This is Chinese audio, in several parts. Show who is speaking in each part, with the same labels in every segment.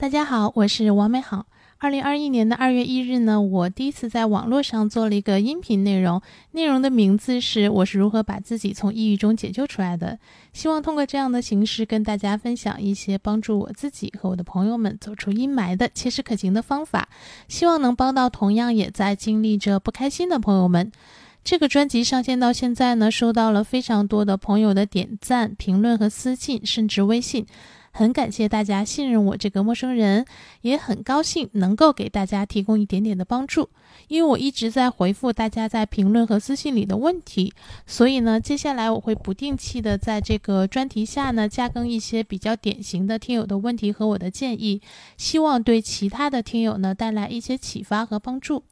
Speaker 1: 大家好，我是王美好。二零二一年的二月一日呢，我第一次在网络上做了一个音频内容，内容的名字是“我是如何把自己从抑郁中解救出来的”。希望通过这样的形式跟大家分享一些帮助我自己和我的朋友们走出阴霾的切实可行的方法，希望能帮到同样也在经历着不开心的朋友们。这个专辑上线到现在呢，收到了非常多的朋友的点赞、评论和私信，甚至微信。很感谢大家信任我这个陌生人，也很高兴能够给大家提供一点点的帮助。因为我一直在回复大家在评论和私信里的问题，所以呢，接下来我会不定期的在这个专题下呢加更一些比较典型的听友的问题和我的建议，希望对其他的听友呢带来一些启发和帮助。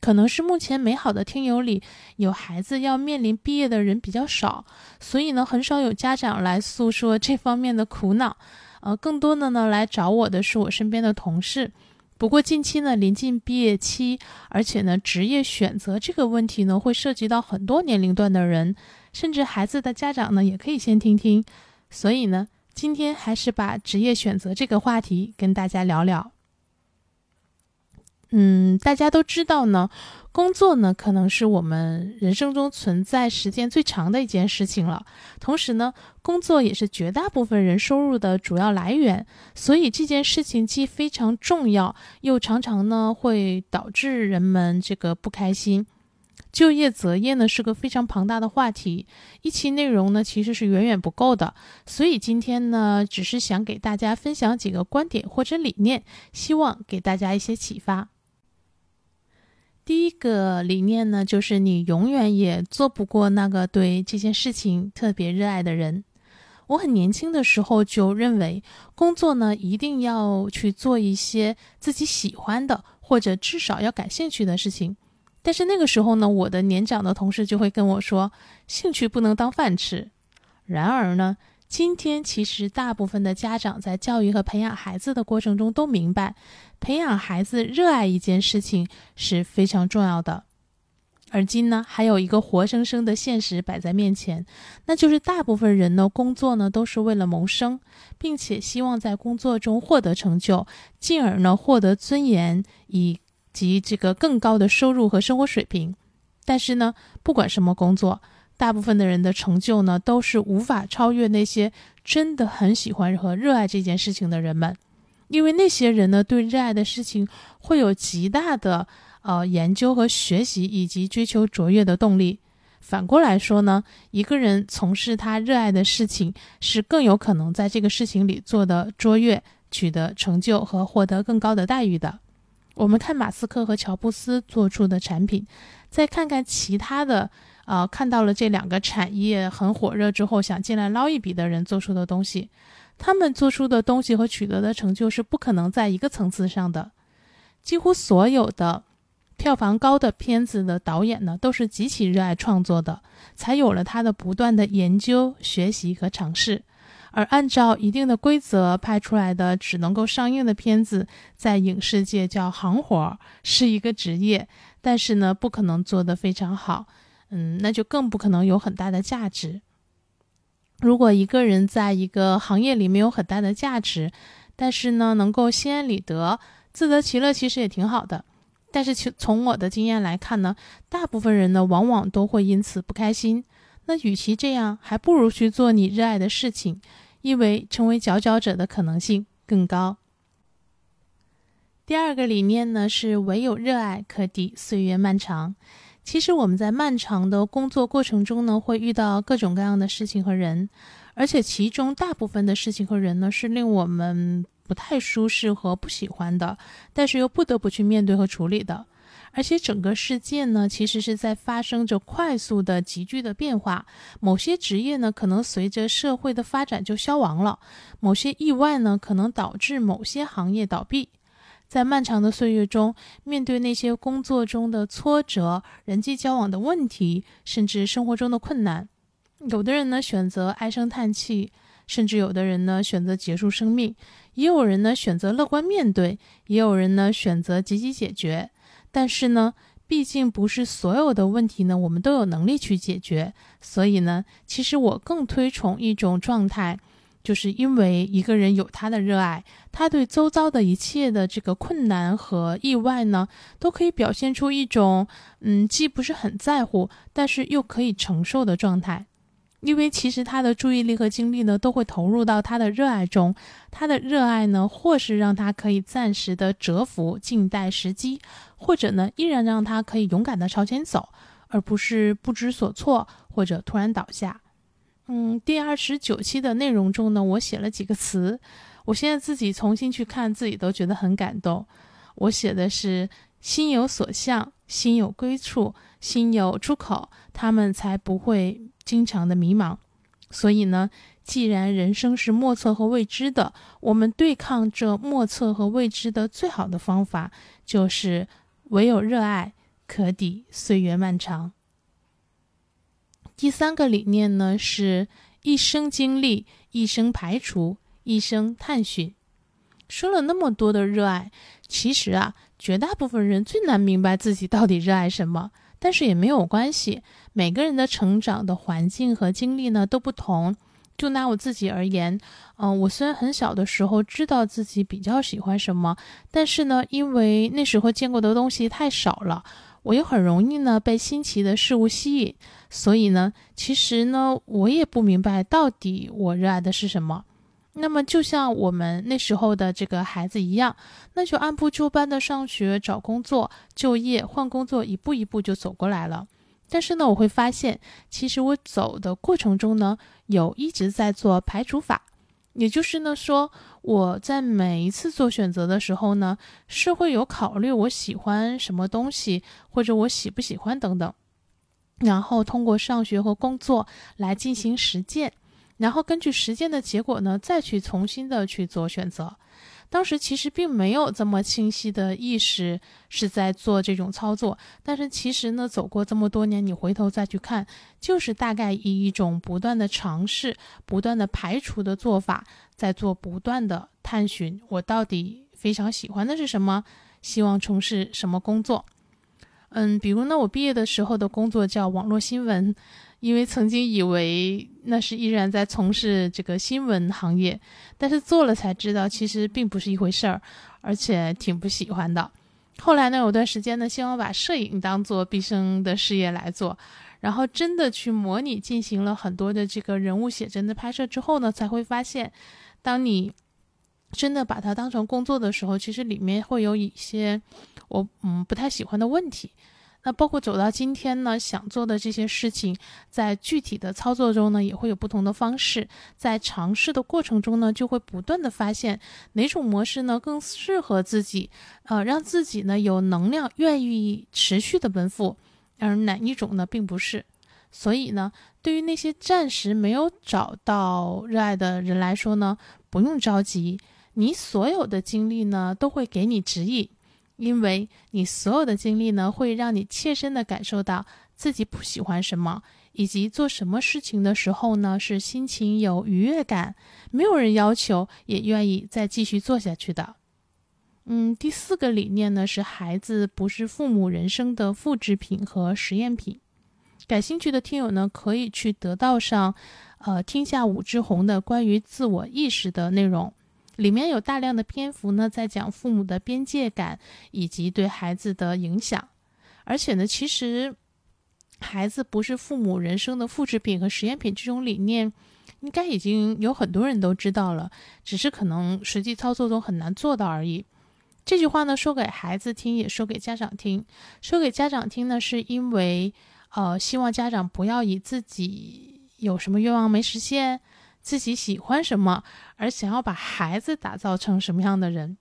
Speaker 1: 可能是目前美好的听友里有孩子要面临毕业的人比较少，所以呢，很少有家长来诉说这方面的苦恼。呃，更多的呢来找我的是我身边的同事。不过近期呢临近毕业期，而且呢职业选择这个问题呢会涉及到很多年龄段的人，甚至孩子的家长呢也可以先听听。所以呢，今天还是把职业选择这个话题跟大家聊聊。嗯，大家都知道呢，工作呢可能是我们人生中存在时间最长的一件事情了。同时呢，工作也是绝大部分人收入的主要来源，所以这件事情既非常重要，又常常呢会导致人们这个不开心。就业择业呢是个非常庞大的话题，一期内容呢其实是远远不够的。所以今天呢，只是想给大家分享几个观点或者理念，希望给大家一些启发。第一个理念呢，就是你永远也做不过那个对这件事情特别热爱的人。我很年轻的时候就认为，工作呢一定要去做一些自己喜欢的，或者至少要感兴趣的事情。但是那个时候呢，我的年长的同事就会跟我说，兴趣不能当饭吃。然而呢。今天其实大部分的家长在教育和培养孩子的过程中都明白，培养孩子热爱一件事情是非常重要的。而今呢，还有一个活生生的现实摆在面前，那就是大部分人呢工作呢都是为了谋生，并且希望在工作中获得成就，进而呢获得尊严以及这个更高的收入和生活水平。但是呢，不管什么工作。大部分的人的成就呢，都是无法超越那些真的很喜欢和热爱这件事情的人们，因为那些人呢，对热爱的事情会有极大的呃研究和学习以及追求卓越的动力。反过来说呢，一个人从事他热爱的事情，是更有可能在这个事情里做的卓越，取得成就和获得更高的待遇的。我们看马斯克和乔布斯做出的产品，再看看其他的。啊，看到了这两个产业很火热之后，想进来捞一笔的人做出的东西，他们做出的东西和取得的成就是不可能在一个层次上的。几乎所有的票房高的片子的导演呢，都是极其热爱创作的，才有了他的不断的研究、学习和尝试。而按照一定的规则拍出来的只能够上映的片子，在影视界叫行活，是一个职业，但是呢，不可能做得非常好。嗯，那就更不可能有很大的价值。如果一个人在一个行业里没有很大的价值，但是呢，能够心安理得、自得其乐，其实也挺好的。但是，从从我的经验来看呢，大部分人呢，往往都会因此不开心。那与其这样，还不如去做你热爱的事情，因为成为佼佼者的可能性更高。第二个理念呢，是唯有热爱可抵岁月漫长。其实我们在漫长的工作过程中呢，会遇到各种各样的事情和人，而且其中大部分的事情和人呢，是令我们不太舒适和不喜欢的，但是又不得不去面对和处理的。而且整个世界呢，其实是在发生着快速的急剧的变化。某些职业呢，可能随着社会的发展就消亡了；某些意外呢，可能导致某些行业倒闭。在漫长的岁月中，面对那些工作中的挫折、人际交往的问题，甚至生活中的困难，有的人呢选择唉声叹气，甚至有的人呢选择结束生命，也有人呢选择乐观面对，也有人呢选择积极解决。但是呢，毕竟不是所有的问题呢我们都有能力去解决，所以呢，其实我更推崇一种状态。就是因为一个人有他的热爱，他对周遭的一切的这个困难和意外呢，都可以表现出一种嗯，既不是很在乎，但是又可以承受的状态。因为其实他的注意力和精力呢，都会投入到他的热爱中。他的热爱呢，或是让他可以暂时的蛰伏，静待时机，或者呢，依然让他可以勇敢的朝前走，而不是不知所措或者突然倒下。嗯，第二十九期的内容中呢，我写了几个词，我现在自己重新去看，自己都觉得很感动。我写的是“心有所向，心有归处，心有出口”，他们才不会经常的迷茫。所以呢，既然人生是莫测和未知的，我们对抗这莫测和未知的最好的方法，就是唯有热爱可抵岁月漫长。第三个理念呢，是一生经历，一生排除，一生探寻。说了那么多的热爱，其实啊，绝大部分人最难明白自己到底热爱什么。但是也没有关系，每个人的成长的环境和经历呢都不同。就拿我自己而言，嗯，我虽然很小的时候知道自己比较喜欢什么，但是呢，因为那时候见过的东西太少了。我又很容易呢被新奇的事物吸引，所以呢，其实呢，我也不明白到底我热爱的是什么。那么，就像我们那时候的这个孩子一样，那就按部就班的上学、找工作、就业、换工作，一步一步就走过来了。但是呢，我会发现，其实我走的过程中呢，有一直在做排除法。也就是呢，说我在每一次做选择的时候呢，是会有考虑我喜欢什么东西，或者我喜不喜欢等等，然后通过上学和工作来进行实践，然后根据实践的结果呢，再去重新的去做选择。当时其实并没有这么清晰的意识是在做这种操作，但是其实呢，走过这么多年，你回头再去看，就是大概以一种不断的尝试、不断的排除的做法，在做不断的探寻，我到底非常喜欢的是什么，希望从事什么工作。嗯，比如呢，我毕业的时候的工作叫网络新闻。因为曾经以为那是依然在从事这个新闻行业，但是做了才知道，其实并不是一回事儿，而且挺不喜欢的。后来呢，有段时间呢，希望把摄影当做毕生的事业来做，然后真的去模拟进行了很多的这个人物写真的拍摄之后呢，才会发现，当你真的把它当成工作的时候，其实里面会有一些我嗯不太喜欢的问题。那包括走到今天呢，想做的这些事情，在具体的操作中呢，也会有不同的方式。在尝试的过程中呢，就会不断的发现哪种模式呢更适合自己，呃，让自己呢有能量，愿意持续的奔赴，而哪一种呢并不是。所以呢，对于那些暂时没有找到热爱的人来说呢，不用着急，你所有的经历呢都会给你指引。因为你所有的经历呢，会让你切身的感受到自己不喜欢什么，以及做什么事情的时候呢，是心情有愉悦感，没有人要求，也愿意再继续做下去的。嗯，第四个理念呢，是孩子不是父母人生的复制品和实验品。感兴趣的听友呢，可以去得到上，呃，听下武志红的关于自我意识的内容。里面有大量的篇幅呢，在讲父母的边界感以及对孩子的影响，而且呢，其实孩子不是父母人生的复制品和实验品这种理念，应该已经有很多人都知道了，只是可能实际操作中很难做到而已。这句话呢，说给孩子听，也说给家长听。说给家长听呢，是因为呃，希望家长不要以自己有什么愿望没实现。自己喜欢什么，而想要把孩子打造成什么样的人？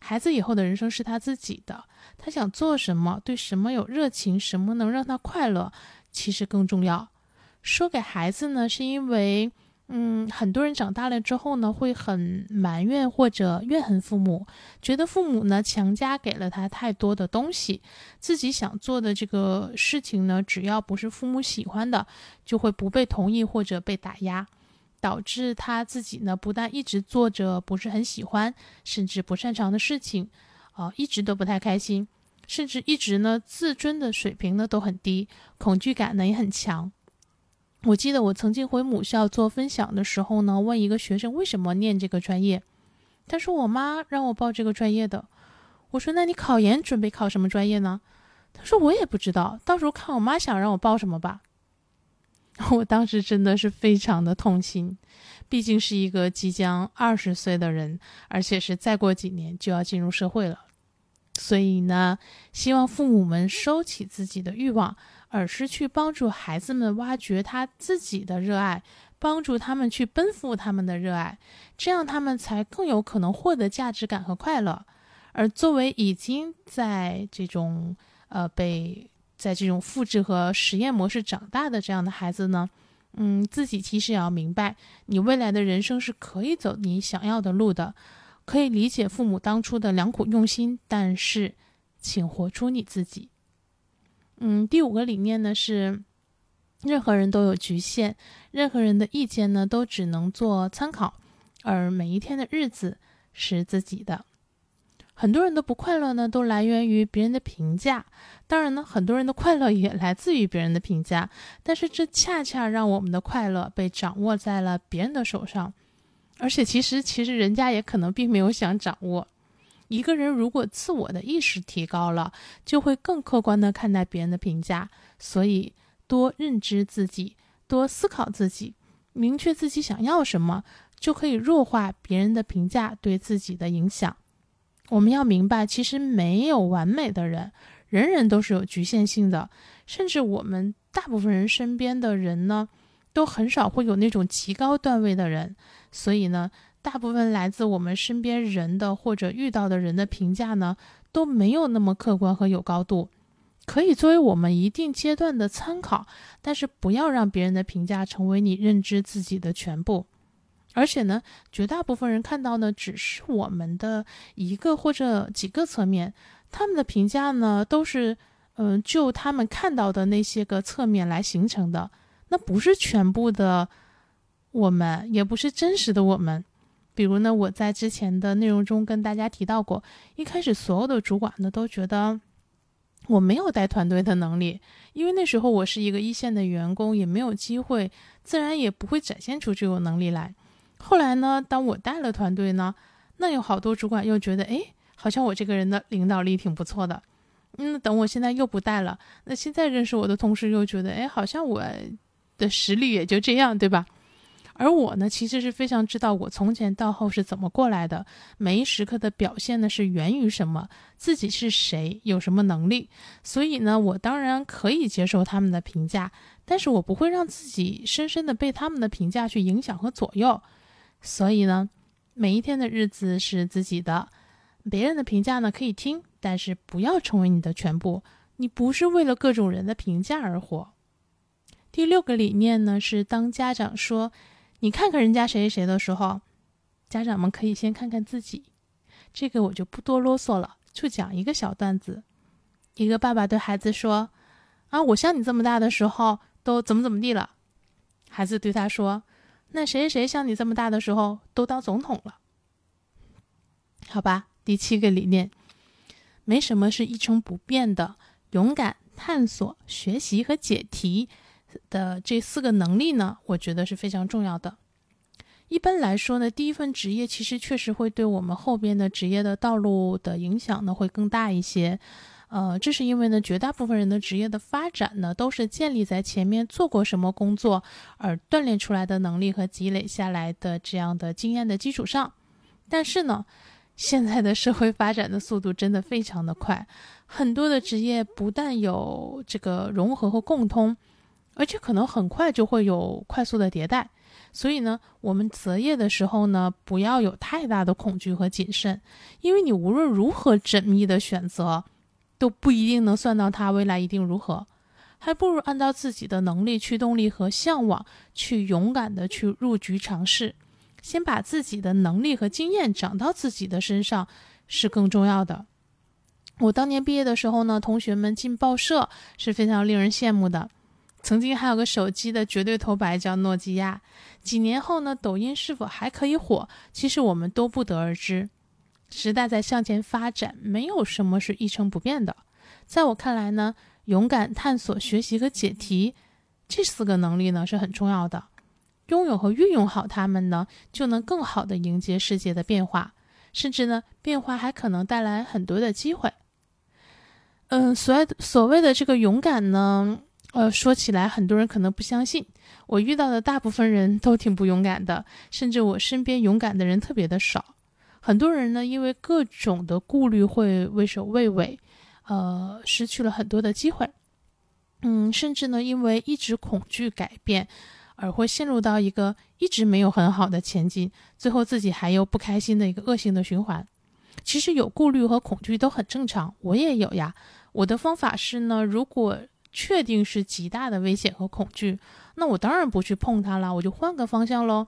Speaker 1: 孩子以后的人生是他自己的，他想做什么，对什么有热情，什么能让他快乐，其实更重要。说给孩子呢，是因为，嗯，很多人长大了之后呢，会很埋怨或者怨恨父母，觉得父母呢强加给了他太多的东西，自己想做的这个事情呢，只要不是父母喜欢的，就会不被同意或者被打压。导致他自己呢，不但一直做着不是很喜欢，甚至不擅长的事情，啊，一直都不太开心，甚至一直呢，自尊的水平呢都很低，恐惧感呢也很强。我记得我曾经回母校做分享的时候呢，问一个学生为什么念这个专业，他说我妈让我报这个专业的。我说那你考研准备考什么专业呢？他说我也不知道，到时候看我妈想让我报什么吧。我当时真的是非常的痛心，毕竟是一个即将二十岁的人，而且是再过几年就要进入社会了。所以呢，希望父母们收起自己的欲望，而是去帮助孩子们挖掘他自己的热爱，帮助他们去奔赴他们的热爱，这样他们才更有可能获得价值感和快乐。而作为已经在这种呃被在这种复制和实验模式长大的这样的孩子呢，嗯，自己其实也要明白，你未来的人生是可以走你想要的路的。可以理解父母当初的良苦用心，但是，请活出你自己。嗯，第五个理念呢是，任何人都有局限，任何人的意见呢都只能做参考，而每一天的日子是自己的。很多人的不快乐呢都来源于别人的评价，当然呢，很多人的快乐也来自于别人的评价，但是这恰恰让我们的快乐被掌握在了别人的手上。而且，其实，其实人家也可能并没有想掌握。一个人如果自我的意识提高了，就会更客观的看待别人的评价。所以，多认知自己，多思考自己，明确自己想要什么，就可以弱化别人的评价对自己的影响。我们要明白，其实没有完美的人，人人都是有局限性的。甚至我们大部分人身边的人呢，都很少会有那种极高段位的人。所以呢，大部分来自我们身边人的或者遇到的人的评价呢，都没有那么客观和有高度，可以作为我们一定阶段的参考，但是不要让别人的评价成为你认知自己的全部。而且呢，绝大部分人看到呢，只是我们的一个或者几个侧面，他们的评价呢，都是嗯，就他们看到的那些个侧面来形成的，那不是全部的。我们也不是真实的我们，比如呢，我在之前的内容中跟大家提到过，一开始所有的主管呢都觉得我没有带团队的能力，因为那时候我是一个一线的员工，也没有机会，自然也不会展现出这种能力来。后来呢，当我带了团队呢，那有好多主管又觉得，哎，好像我这个人的领导力挺不错的。嗯，等我现在又不带了，那现在认识我的同事又觉得，哎，好像我的实力也就这样，对吧？而我呢，其实是非常知道我从前到后是怎么过来的，每一时刻的表现呢是源于什么，自己是谁，有什么能力。所以呢，我当然可以接受他们的评价，但是我不会让自己深深的被他们的评价去影响和左右。所以呢，每一天的日子是自己的，别人的评价呢可以听，但是不要成为你的全部。你不是为了各种人的评价而活。第六个理念呢是，当家长说。你看看人家谁谁谁的时候，家长们可以先看看自己。这个我就不多啰嗦了，就讲一个小段子。一个爸爸对孩子说：“啊，我像你这么大的时候都怎么怎么地了。”孩子对他说：“那谁谁谁像你这么大的时候都当总统了。”好吧，第七个理念，没什么是一成不变的。勇敢探索、学习和解题。的这四个能力呢，我觉得是非常重要的。一般来说呢，第一份职业其实确实会对我们后边的职业的道路的影响呢会更大一些。呃，这是因为呢，绝大部分人的职业的发展呢，都是建立在前面做过什么工作而锻炼出来的能力和积累下来的这样的经验的基础上。但是呢，现在的社会发展的速度真的非常的快，很多的职业不但有这个融合和共通。而且可能很快就会有快速的迭代，所以呢，我们择业的时候呢，不要有太大的恐惧和谨慎，因为你无论如何缜密的选择，都不一定能算到它未来一定如何，还不如按照自己的能力、驱动力和向往，去勇敢的去入局尝试，先把自己的能力和经验长到自己的身上是更重要的。我当年毕业的时候呢，同学们进报社是非常令人羡慕的。曾经还有个手机的绝对头牌叫诺基亚，几年后呢，抖音是否还可以火？其实我们都不得而知。时代在向前发展，没有什么是一成不变的。在我看来呢，勇敢探索、学习和解题，这四个能力呢是很重要的，拥有和运用好它们呢，就能更好的迎接世界的变化，甚至呢，变化还可能带来很多的机会。嗯，所所谓的这个勇敢呢，呃，说起来很多人可能不相信，我遇到的大部分人都挺不勇敢的，甚至我身边勇敢的人特别的少。很多人呢，因为各种的顾虑会畏首畏尾，呃，失去了很多的机会。嗯，甚至呢，因为一直恐惧改变，而会陷入到一个一直没有很好的前进，最后自己还有不开心的一个恶性的循环。其实有顾虑和恐惧都很正常，我也有呀。我的方法是呢，如果确定是极大的危险和恐惧，那我当然不去碰它了，我就换个方向喽。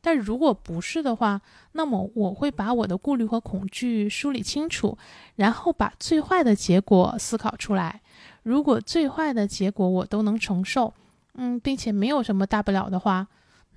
Speaker 1: 但如果不是的话，那么我会把我的顾虑和恐惧梳理清楚，然后把最坏的结果思考出来。如果最坏的结果我都能承受，嗯，并且没有什么大不了的话，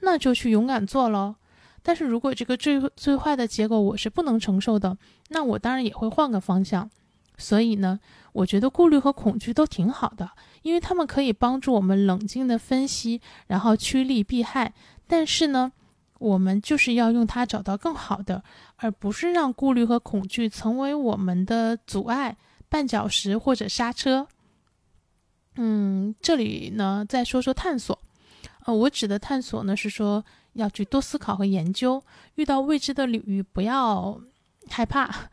Speaker 1: 那就去勇敢做喽。但是如果这个最最坏的结果我是不能承受的，那我当然也会换个方向。所以呢，我觉得顾虑和恐惧都挺好的，因为他们可以帮助我们冷静的分析，然后趋利避害。但是呢，我们就是要用它找到更好的，而不是让顾虑和恐惧成为我们的阻碍、绊脚石或者刹车。嗯，这里呢再说说探索。呃，我指的探索呢是说要去多思考和研究，遇到未知的领域不要害怕。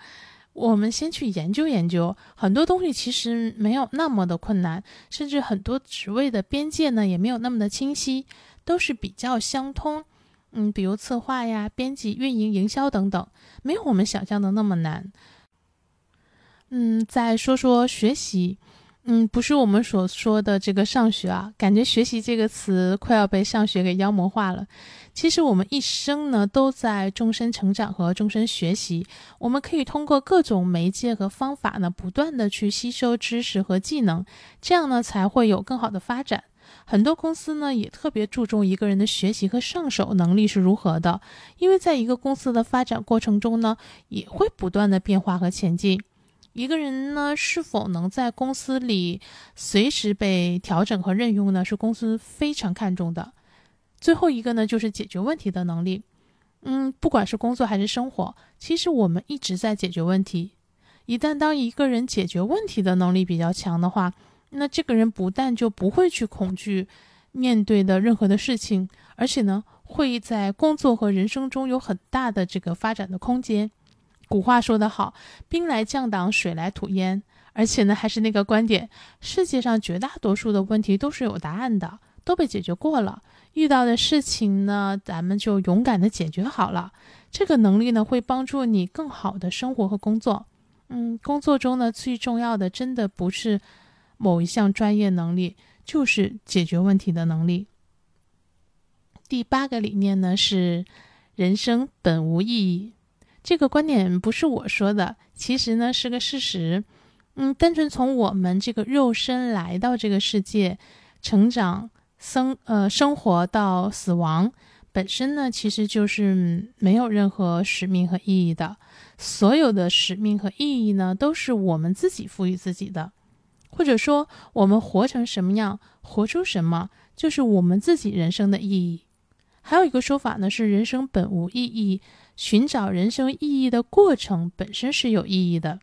Speaker 1: 我们先去研究研究，很多东西其实没有那么的困难，甚至很多职位的边界呢也没有那么的清晰，都是比较相通。嗯，比如策划呀、编辑、运营、营销等等，没有我们想象的那么难。嗯，再说说学习。嗯，不是我们所说的这个上学啊，感觉“学习”这个词快要被上学给妖魔化了。其实我们一生呢都在终身成长和终身学习，我们可以通过各种媒介和方法呢，不断的去吸收知识和技能，这样呢才会有更好的发展。很多公司呢也特别注重一个人的学习和上手能力是如何的，因为在一个公司的发展过程中呢，也会不断的变化和前进。一个人呢，是否能在公司里随时被调整和任用呢？是公司非常看重的。最后一个呢，就是解决问题的能力。嗯，不管是工作还是生活，其实我们一直在解决问题。一旦当一个人解决问题的能力比较强的话，那这个人不但就不会去恐惧面对的任何的事情，而且呢，会在工作和人生中有很大的这个发展的空间。古话说得好，兵来将挡，水来土掩。而且呢，还是那个观点，世界上绝大多数的问题都是有答案的，都被解决过了。遇到的事情呢，咱们就勇敢的解决好了。这个能力呢，会帮助你更好的生活和工作。嗯，工作中呢，最重要的真的不是某一项专业能力，就是解决问题的能力。第八个理念呢，是人生本无意义。这个观点不是我说的，其实呢是个事实。嗯，单纯从我们这个肉身来到这个世界，成长、生呃生活到死亡，本身呢其实就是没有任何使命和意义的。所有的使命和意义呢，都是我们自己赋予自己的，或者说我们活成什么样，活出什么，就是我们自己人生的意义。还有一个说法呢，是人生本无意义。寻找人生意义的过程本身是有意义的，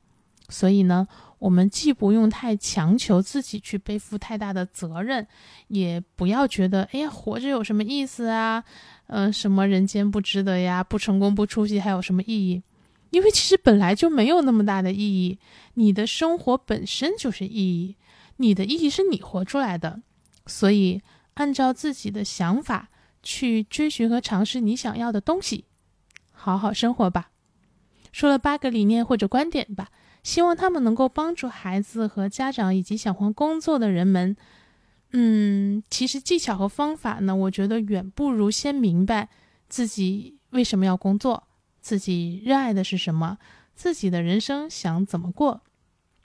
Speaker 1: 所以呢，我们既不用太强求自己去背负太大的责任，也不要觉得哎呀，活着有什么意思啊？嗯，什么人间不值得呀？不成功不出息还有什么意义？因为其实本来就没有那么大的意义。你的生活本身就是意义，你的意义是你活出来的，所以按照自己的想法去追寻和尝试你想要的东西。好好生活吧，说了八个理念或者观点吧，希望他们能够帮助孩子和家长以及想换工作的人们。嗯，其实技巧和方法呢，我觉得远不如先明白自己为什么要工作，自己热爱的是什么，自己的人生想怎么过。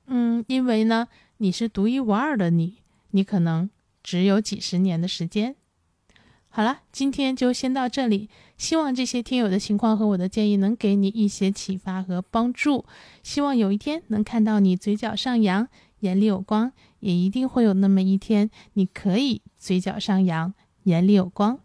Speaker 1: 嗯，因为呢，你是独一无二的你，你可能只有几十年的时间。好了，今天就先到这里。希望这些听友的情况和我的建议能给你一些启发和帮助。希望有一天能看到你嘴角上扬，眼里有光，也一定会有那么一天，你可以嘴角上扬，眼里有光。